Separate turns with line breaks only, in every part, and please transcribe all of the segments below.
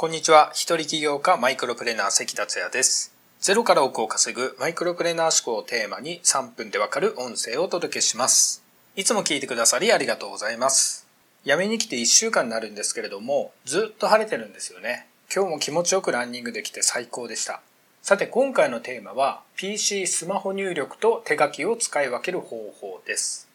こんにちは。一人起業家マイクロプレーナー関達也です。ゼロから億を稼ぐマイクロプレーナー思考をテーマに3分でわかる音声をお届けします。いつも聞いてくださりありがとうございます。辞めに来て1週間になるんですけれども、ずっと晴れてるんですよね。今日も気持ちよくランニングできて最高でした。さて今回のテーマは PC スマホ入力と手書きを使い分ける方法です。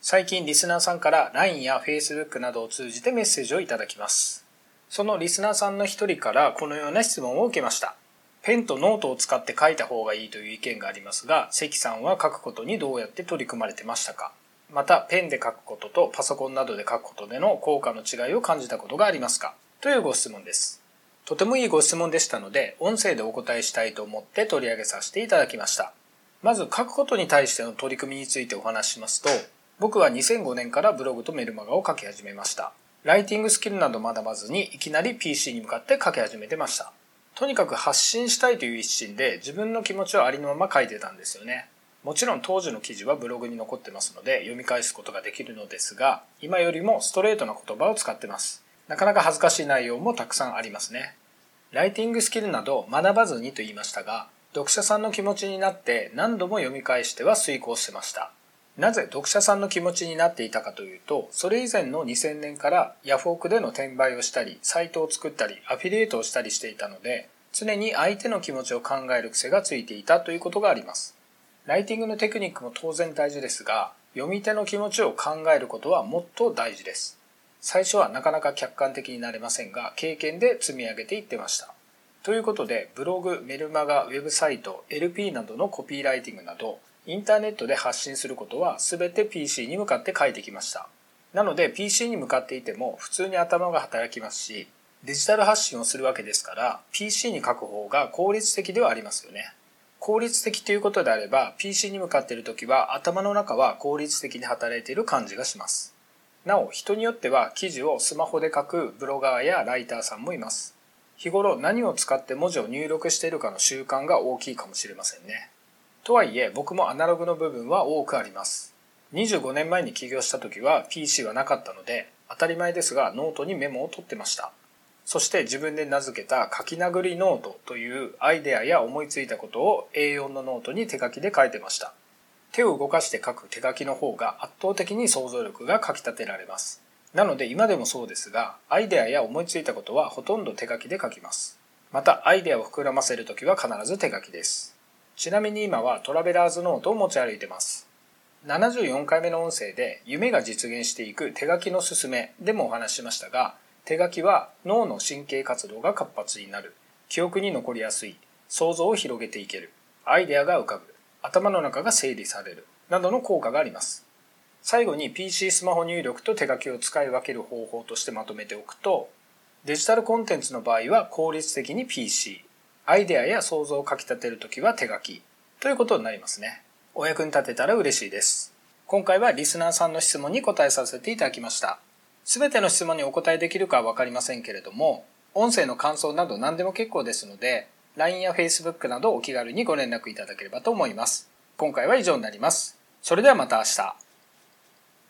最近リスナーさんから LINE や Facebook などを通じてメッセージをいただきます。そのリスナーさんの一人からこのような質問を受けました。ペンとノートを使って書いた方がいいという意見がありますが、関さんは書くことにどうやって取り組まれてましたか？また、ペンで書くこととパソコンなどで書くことでの効果の違いを感じたことがありますか？というご質問です。とてもいいご質問でしたので、音声でお答えしたいと思って取り上げさせていただきました。まず、書くことに対しての取り組みについてお話ししますと、僕は2005年からブログとメルマガを書き始めました。ライティングスキルなど学ばずにいきなり PC に向かって書き始めてました。とにかく発信したいという一心で自分の気持ちをありのまま書いてたんですよね。もちろん当時の記事はブログに残ってますので読み返すことができるのですが、今よりもストレートな言葉を使ってます。なかなか恥ずかしい内容もたくさんありますね。ライティングスキルなど学ばずにと言いましたが、読者さんの気持ちになって何度も読み返しては遂行してました。なぜ読者さんの気持ちになっていたかというと、それ以前の2000年からヤフオクでの転売をしたり、サイトを作ったり、アフィリエイトをしたりしていたので、常に相手の気持ちを考える癖がついていたということがあります。ライティングのテクニックも当然大事ですが、読み手の気持ちを考えることはもっと大事です。最初はなかなか客観的になれませんが、経験で積み上げていってました。ということで、ブログ、メルマガ、ウェブサイト、LP などのコピーライティングなど、インターネットで発信することは全て PC に向かって書いてきました。なので PC に向かっていても普通に頭が働きますし、デジタル発信をするわけですから、PC に書く方が効率的ではありますよね。効率的ということであれば、PC に向かっている時は頭の中は効率的に働いている感じがします。なお、人によっては記事をスマホで書くブロガーやライターさんもいます。日頃何を使って文字を入力しているかの習慣が大きいかもしれませんね。とはいえ僕もアナログの部分は多くあります。25年前に起業した時は PC はなかったので当たり前ですがノートにメモを取ってました。そして自分で名付けた書き殴りノートというアイデアや思いついたことを A4 のノートに手書きで書いてました。手を動かして書く手書きの方が圧倒的に想像力がかき立てられます。なので今でもそうですがアイデアや思いついたことはほとんど手書きで書きます。またアイデアを膨らませるときは必ず手書きです。ちなみに今はトラベラーズノートを持ち歩いてます。74回目の音声で夢が実現していく手書きのすすめでもお話ししましたが、手書きは脳の神経活動が活発になる、記憶に残りやすい、想像を広げていける、アイデアが浮かぶ、頭の中が整理される、などの効果があります。最後に PC スマホ入力と手書きを使い分ける方法としてまとめておくと、デジタルコンテンツの場合は効率的に PC、アイデアや想像をかき立てるときは手書きということになりますね。お役に立てたら嬉しいです。今回はリスナーさんの質問に答えさせていただきました。すべての質問にお答えできるかはわかりませんけれども、音声の感想など何でも結構ですので、LINE や Facebook などお気軽にご連絡いただければと思います。今回は以上になります。それではまた明日。